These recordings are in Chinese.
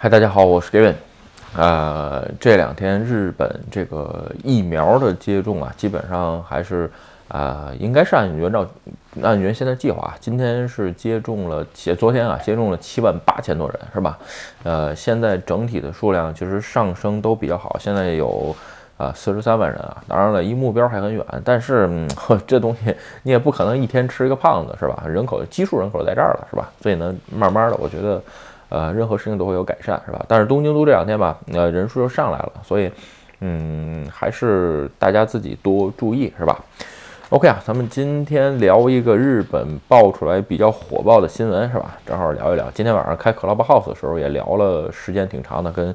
嗨，大家好，我是 Gavin。呃，这两天日本这个疫苗的接种啊，基本上还是啊，应该是按原照按原先的计划，今天是接种了，且昨天啊接种了七万八千多人，是吧？呃，现在整体的数量其实上升都比较好，现在有啊四十三万人啊。当然了，离目标还很远，但是嗯、这东西你也不可能一天吃一个胖子，是吧？人口基数人口在这儿了，是吧？所以呢，慢慢的，我觉得。呃，任何事情都会有改善，是吧？但是东京都这两天吧，呃，人数又上来了，所以，嗯，还是大家自己多注意，是吧？OK 啊，咱们今天聊一个日本爆出来比较火爆的新闻，是吧？正好聊一聊。今天晚上开 Clubhouse 的时候也聊了时间挺长的，跟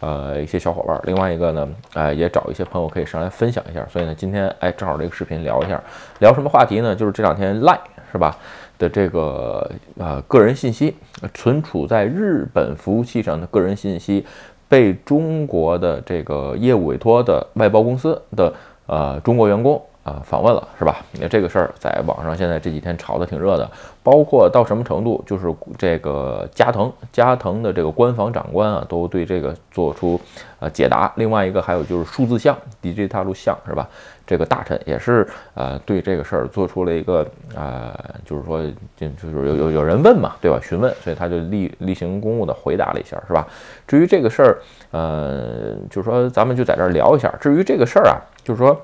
呃一些小伙伴。另外一个呢，哎，也找一些朋友可以上来分享一下。所以呢，今天哎，正好这个视频聊一下，聊什么话题呢？就是这两天 Line 是吧？的这个呃个人信息存储在日本服务器上的个人信息，被中国的这个业务委托的外包公司的呃中国员工啊访问了，是吧？那这个事儿在网上现在这几天炒得挺热的，包括到什么程度，就是这个加藤加藤的这个官方长官啊，都对这个做出呃解答。另外一个还有就是数字像 DJ 大陆像是吧？这个大臣也是呃对这个事儿做出了一个呃，就是说就就是有有有人问嘛，对吧？询问，所以他就例例行公务的回答了一下，是吧？至于这个事儿，呃，就是说咱们就在这儿聊一下。至于这个事儿啊，就是说。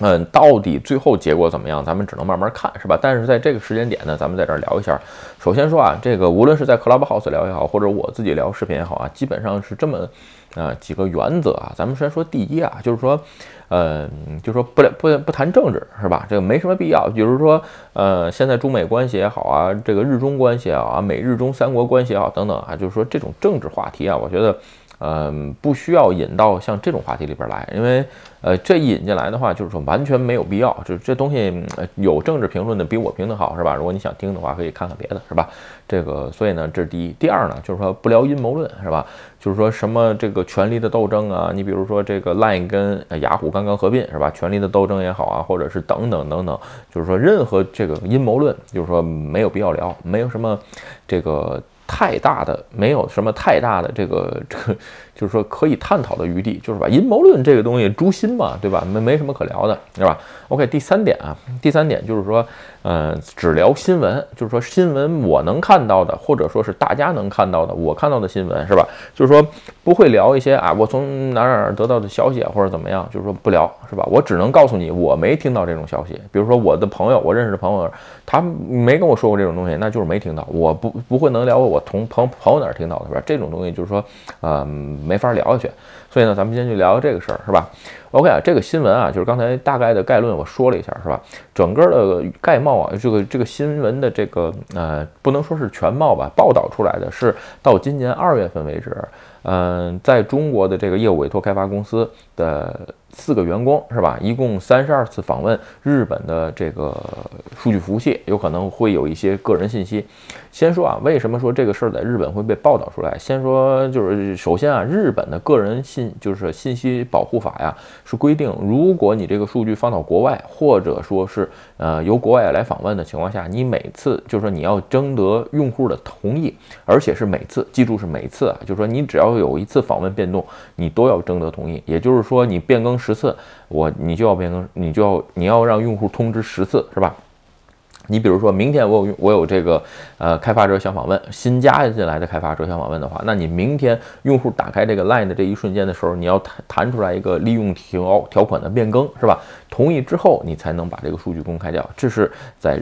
嗯，到底最后结果怎么样，咱们只能慢慢看，是吧？但是在这个时间点呢，咱们在这儿聊一下。首先说啊，这个无论是在 Clubhouse 聊也好，或者我自己聊视频也好啊，基本上是这么啊几个原则啊。咱们先说第一啊，就是说，呃，就说不不不谈政治，是吧？这个没什么必要。比如说，呃，现在中美关系也好啊，这个日中关系也好啊，美日中三国关系也好等等啊，就是说这种政治话题啊，我觉得。嗯，不需要引到像这种话题里边来，因为，呃，这引进来的话，就是说完全没有必要。就这东西有政治评论的比我评的好，是吧？如果你想听的话，可以看看别的，是吧？这个，所以呢，这是第一。第二呢，就是说不聊阴谋论，是吧？就是说什么这个权力的斗争啊，你比如说这个 Line 跟雅虎刚刚合并，是吧？权力的斗争也好啊，或者是等等等等，就是说任何这个阴谋论，就是说没有必要聊，没有什么这个。太大的没有什么太大的这个 这个，就是说可以探讨的余地，就是把？阴谋论这个东西诛心嘛，对吧？没没什么可聊的，对吧？OK，第三点啊，第三点就是说，呃，只聊新闻，就是说新闻我能看到的，或者说是大家能看到的，我看到的新闻，是吧？就是说不会聊一些啊，我从哪哪得到的消息，或者怎么样，就是说不聊，是吧？我只能告诉你，我没听到这种消息。比如说我的朋友，我认识的朋友，他没跟我说过这种东西，那就是没听到。我不不会能聊我。从朋朋友哪儿听到的是吧？这种东西就是说，呃，没法聊下去。所以呢，咱们今天就聊聊这个事儿，是吧？OK 啊，这个新闻啊，就是刚才大概的概论我说了一下，是吧？整个的概貌啊，这个这个新闻的这个呃，不能说是全貌吧，报道出来的是到今年二月份为止，嗯，在中国的这个业务委托开发公司的。四个员工是吧？一共三十二次访问日本的这个数据服务器，有可能会有一些个人信息。先说啊，为什么说这个事儿在日本会被报道出来？先说就是首先啊，日本的个人信就是信息保护法呀，是规定，如果你这个数据放到国外，或者说是呃由国外来访问的情况下，你每次就是说你要征得用户的同意，而且是每次，记住是每次啊，就是说你只要有一次访问变动，你都要征得同意。也就是说你变更。十次，我你就要变更，你就要你要让用户通知十次，是吧？你比如说明天我有我有这个呃开发者想访问新加进来的开发者想访问的话，那你明天用户打开这个 Line 的这一瞬间的时候，你要弹弹出来一个利用条条款的变更，是吧？同意之后，你才能把这个数据公开掉，这是在。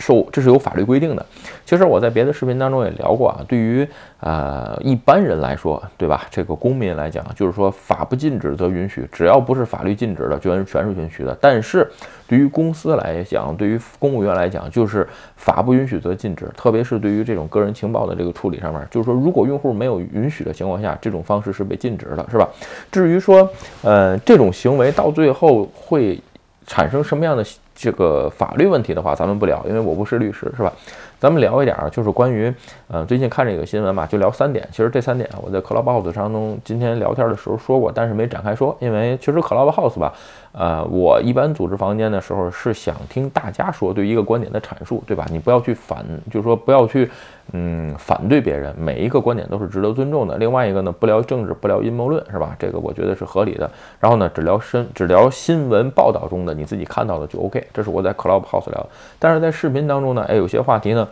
受这是有法律规定的。其实我在别的视频当中也聊过啊，对于呃一般人来说，对吧？这个公民来讲，就是说法不禁止则允许，只要不是法律禁止的，全全是允许的。但是对于公司来讲，对于公务员来讲，就是法不允许则禁止。特别是对于这种个人情报的这个处理上面，就是说如果用户没有允许的情况下，这种方式是被禁止的，是吧？至于说呃这种行为到最后会产生什么样的？这个法律问题的话，咱们不聊，因为我不是律师，是吧？咱们聊一点儿，就是关于呃最近看这个新闻嘛，就聊三点。其实这三点，我在 Clubhouse 当中今天聊天的时候说过，但是没展开说，因为其实 Clubhouse 吧。呃，我一般组织房间的时候是想听大家说对一个观点的阐述，对吧？你不要去反，就是说不要去，嗯，反对别人，每一个观点都是值得尊重的。另外一个呢，不聊政治，不聊阴谋论，是吧？这个我觉得是合理的。然后呢，只聊新，只聊新闻报道中的你自己看到的就 OK。这是我在 Clubhouse 聊，但是在视频当中呢，哎，有些话题呢。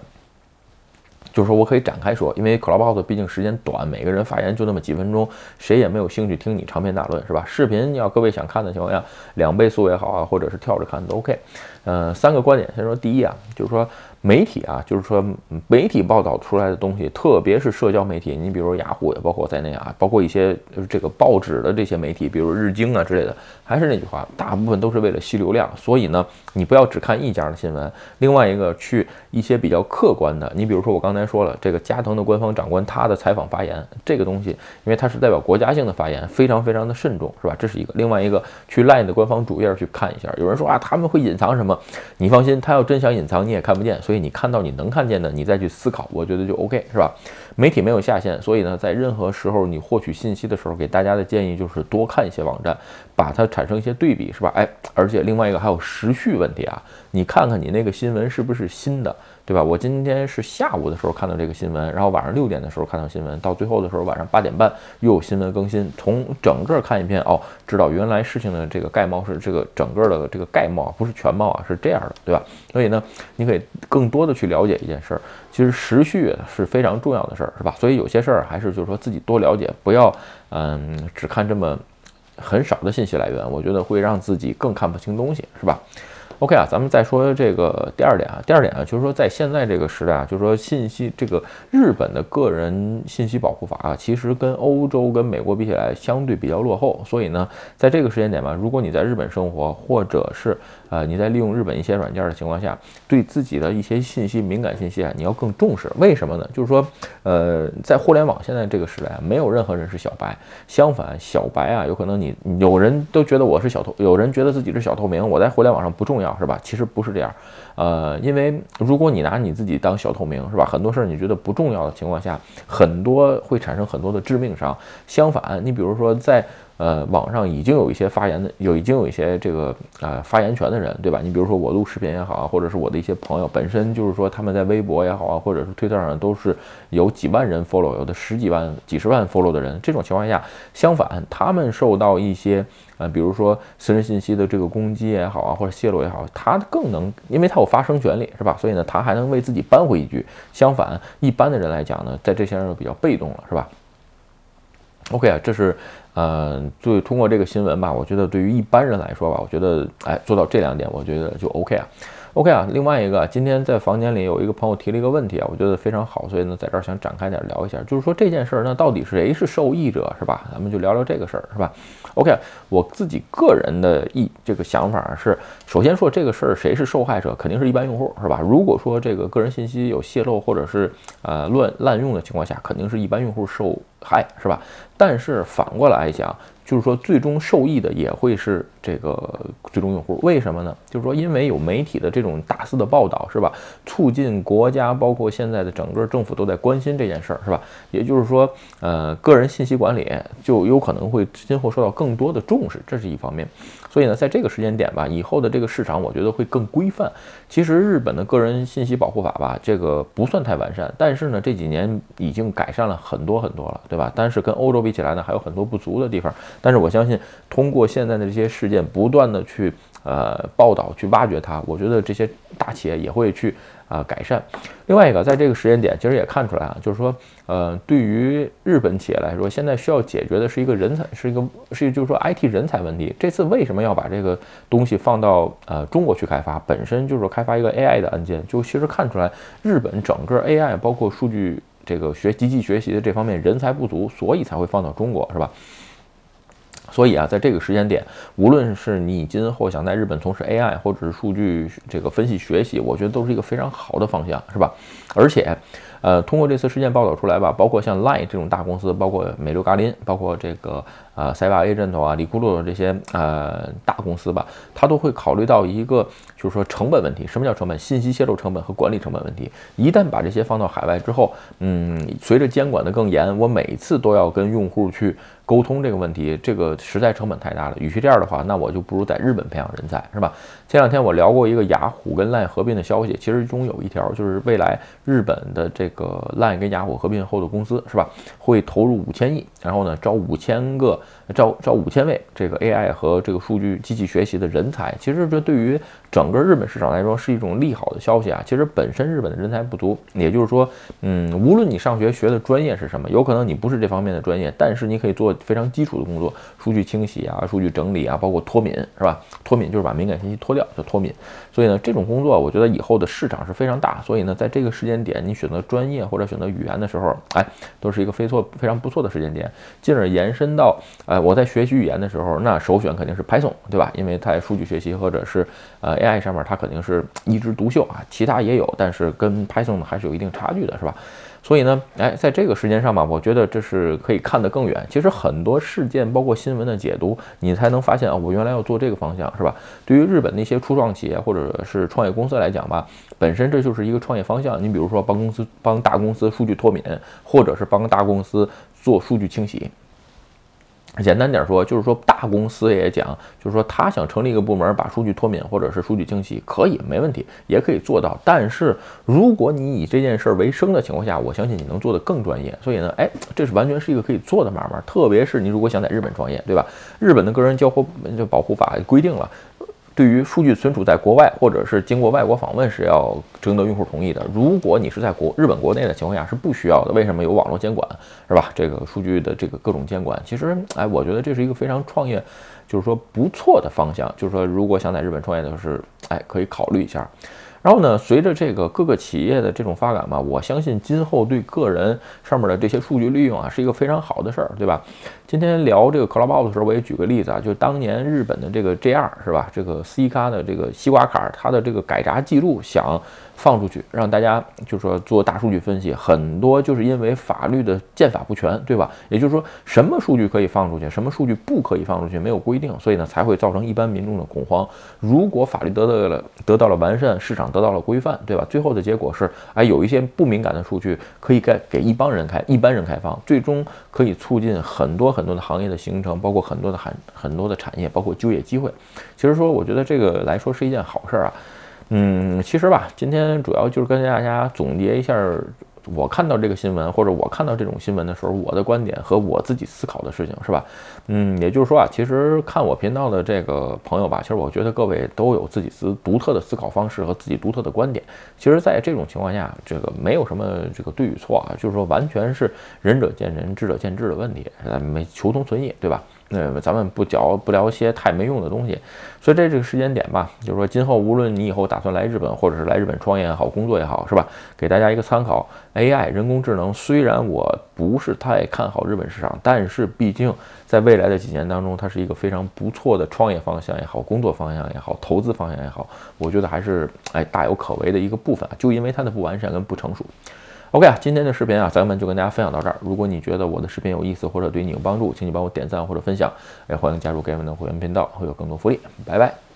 就是说我可以展开说，因为 Clubhouse 毕竟时间短，每个人发言就那么几分钟，谁也没有兴趣听你长篇大论，是吧？视频要各位想看的情况下，两倍速也好啊，或者是跳着看都 OK。嗯，三个观点，先说第一啊，就是说。媒体啊，就是说媒体报道出来的东西，特别是社交媒体，你比如雅虎也包括在内啊，包括一些这个报纸的这些媒体，比如日经啊之类的，还是那句话，大部分都是为了吸流量。所以呢，你不要只看一家的新闻，另外一个去一些比较客观的，你比如说我刚才刚才说了，这个加藤的官方长官他的采访发言，这个东西，因为他是代表国家性的发言，非常非常的慎重，是吧？这是一个。另外一个，去 LINE 的官方主页去看一下，有人说啊，他们会隐藏什么？你放心，他要真想隐藏，你也看不见。所以你看到你能看见的，你再去思考，我觉得就 OK，是吧？媒体没有下限，所以呢，在任何时候你获取信息的时候，给大家的建议就是多看一些网站，把它产生一些对比，是吧？哎，而且另外一个还有时序问题啊，你看看你那个新闻是不是新的。对吧？我今天是下午的时候看到这个新闻，然后晚上六点的时候看到新闻，到最后的时候晚上八点半又有新闻更新。从整个看一遍哦，知道原来事情的这个概貌是这个整个的这个概貌，不是全貌啊，是这样的，对吧？所以呢，你可以更多的去了解一件事儿。其实时序是非常重要的事儿，是吧？所以有些事儿还是就是说自己多了解，不要嗯只看这么很少的信息来源，我觉得会让自己更看不清东西，是吧？OK 啊，咱们再说这个第二点啊，第二点啊，就是说在现在这个时代啊，就是说信息这个日本的个人信息保护法啊，其实跟欧洲跟美国比起来相对比较落后，所以呢，在这个时间点吧，如果你在日本生活，或者是呃你在利用日本一些软件的情况下，对自己的一些信息敏感信息啊，你要更重视。为什么呢？就是说，呃，在互联网现在这个时代啊，没有任何人是小白，相反，小白啊，有可能你有人都觉得我是小透，有人觉得自己是小透明，我在互联网上不重重要。是吧？其实不是这样，呃，因为如果你拿你自己当小透明，是吧？很多事儿你觉得不重要的情况下，很多会产生很多的致命伤。相反，你比如说在。呃，网上已经有一些发言的，有已经有一些这个呃发言权的人，对吧？你比如说我录视频也好啊，或者是我的一些朋友本身就是说他们在微博也好啊，或者是推特上都是有几万人 follow，有的十几万、几十万 follow 的人。这种情况下，相反，他们受到一些呃，比如说私人信息的这个攻击也好啊，或者泄露也好，他更能，因为他有发声权利，是吧？所以呢，他还能为自己扳回一局。相反，一般的人来讲呢，在这些人比较被动了，是吧？OK 啊，这是。嗯，就通过这个新闻吧，我觉得对于一般人来说吧，我觉得哎，做到这两点，我觉得就 OK 啊。，OK 啊。另外一个，今天在房间里有一个朋友提了一个问题啊，我觉得非常好，所以呢，在这儿想展开点聊一下，就是说这件事儿，那到底谁是受益者，是吧？咱们就聊聊这个事儿，是吧？OK，我自己个人的意这个想法是，首先说这个事儿谁是受害者，肯定是一般用户，是吧？如果说这个个人信息有泄露或者是呃乱滥用的情况下，肯定是一般用户受。害，是吧？但是反过来讲，就是说最终受益的也会是这个最终用户。为什么呢？就是说因为有媒体的这种大肆的报道，是吧？促进国家包括现在的整个政府都在关心这件事儿，是吧？也就是说，呃，个人信息管理就有可能会今后受到更多的重视，这是一方面。所以呢，在这个时间点吧，以后的这个市场，我觉得会更规范。其实日本的个人信息保护法吧，这个不算太完善，但是呢，这几年已经改善了很多很多了，对吧？但是跟欧洲比起来呢，还有很多不足的地方。但是我相信，通过现在的这些事件，不断的去去呃报道、去挖掘它，我觉得这些大企业也会去。啊，改善。另外一个，在这个时间点，其实也看出来啊，就是说，呃，对于日本企业来说，现在需要解决的是一个人才，是一个是就是说 IT 人才问题。这次为什么要把这个东西放到呃中国去开发？本身就是开发一个 AI 的案件，就其实看出来日本整个 AI 包括数据这个学机器学习的这方面人才不足，所以才会放到中国，是吧？所以啊，在这个时间点，无论是你今后想在日本从事 AI 或者是数据这个分析学习，我觉得都是一个非常好的方向，是吧？而且，呃，通过这次事件报道出来吧，包括像 Line 这种大公司，包括美洲咖林，包括这个呃塞瓦 A 阵头啊、里库洛这些呃大公司吧，它都会考虑到一个就是说成本问题。什么叫成本？信息泄露成本和管理成本问题。一旦把这些放到海外之后，嗯，随着监管的更严，我每次都要跟用户去。沟通这个问题，这个实在成本太大了。与其这样的话，那我就不如在日本培养人才，是吧？前两天我聊过一个雅虎跟 LINE 合并的消息，其实中有一条就是未来日本的这个 LINE 跟雅虎合并后的公司，是吧？会投入五千亿，然后呢招五千个招招五千位这个 AI 和这个数据机器学习的人才。其实这对于整个日本市场来说是一种利好的消息啊。其实本身日本的人才不足，也就是说，嗯，无论你上学学的专业是什么，有可能你不是这方面的专业，但是你可以做。非常基础的工作，数据清洗啊，数据整理啊，包括脱敏，是吧？脱敏就是把敏感信息脱掉，叫脱敏。所以呢，这种工作我觉得以后的市场是非常大。所以呢，在这个时间点，你选择专业或者选择语言的时候，哎，都是一个非错非常不错的时间点。进而延伸到，哎，我在学习语言的时候，那首选肯定是 Python，对吧？因为在数据学习或者是呃 AI 上面，它肯定是一枝独秀啊。其他也有，但是跟 Python 还是有一定差距的，是吧？所以呢，哎，在这个时间上吧，我觉得这是可以看得更远。其实很多事件，包括新闻的解读，你才能发现啊，我原来要做这个方向，是吧？对于日本那些初创企业或者是创业公司来讲吧，本身这就是一个创业方向。你比如说帮公司帮大公司数据脱敏，或者是帮大公司做数据清洗。简单点说，就是说大公司也讲，就是说他想成立一个部门，把数据脱敏或者是数据清洗，可以没问题，也可以做到。但是如果你以这件事儿为生的情况下，我相信你能做得更专业。所以呢，哎，这是完全是一个可以做的买卖。特别是你如果想在日本创业，对吧？日本的个人交货就保护法规定了。对于数据存储在国外，或者是经过外国访问是要征得用户同意的。如果你是在国日本国内的情况下是不需要的。为什么有网络监管，是吧？这个数据的这个各种监管，其实哎，我觉得这是一个非常创业，就是说不错的方向。就是说，如果想在日本创业的是，哎，可以考虑一下。然后呢，随着这个各个企业的这种发展吧，我相信今后对个人上面的这些数据利用啊，是一个非常好的事儿，对吧？今天聊这个 c l u b o u t 的时候，我也举个例子啊，就当年日本的这个 JR 是吧？这个 C 卡的这个西瓜卡，它的这个改闸记录想。放出去让大家就说做大数据分析，很多就是因为法律的建法不全，对吧？也就是说，什么数据可以放出去，什么数据不可以放出去，没有规定，所以呢才会造成一般民众的恐慌。如果法律得到了得到了完善，市场得到了规范，对吧？最后的结果是，哎，有一些不敏感的数据可以给给一帮人开，一般人开放，最终可以促进很多很多的行业的形成，包括很多的很很多的产业，包括就业机会。其实说，我觉得这个来说是一件好事儿啊。嗯，其实吧，今天主要就是跟大家总结一下，我看到这个新闻或者我看到这种新闻的时候，我的观点和我自己思考的事情，是吧？嗯，也就是说啊，其实看我频道的这个朋友吧，其实我觉得各位都有自己思独特的思考方式和自己独特的观点。其实，在这种情况下，这个没有什么这个对与错啊，就是说完全是仁者见仁，智者见智的问题，没求同存异，对吧？那咱们不聊不聊一些太没用的东西，所以在这个时间点吧，就是说今后无论你以后打算来日本，或者是来日本创业也好，工作也好，是吧？给大家一个参考，AI 人工智能虽然我不是太看好日本市场，但是毕竟在未来的几年当中，它是一个非常不错的创业方向也好，工作方向也好，投资方向也好，我觉得还是哎大有可为的一个部分啊，就因为它的不完善跟不成熟。OK 啊，今天的视频啊，咱们就跟大家分享到这儿。如果你觉得我的视频有意思或者对你有帮助，请你帮我点赞或者分享。也欢迎加入盖文的会员频道，会有更多福利。拜拜。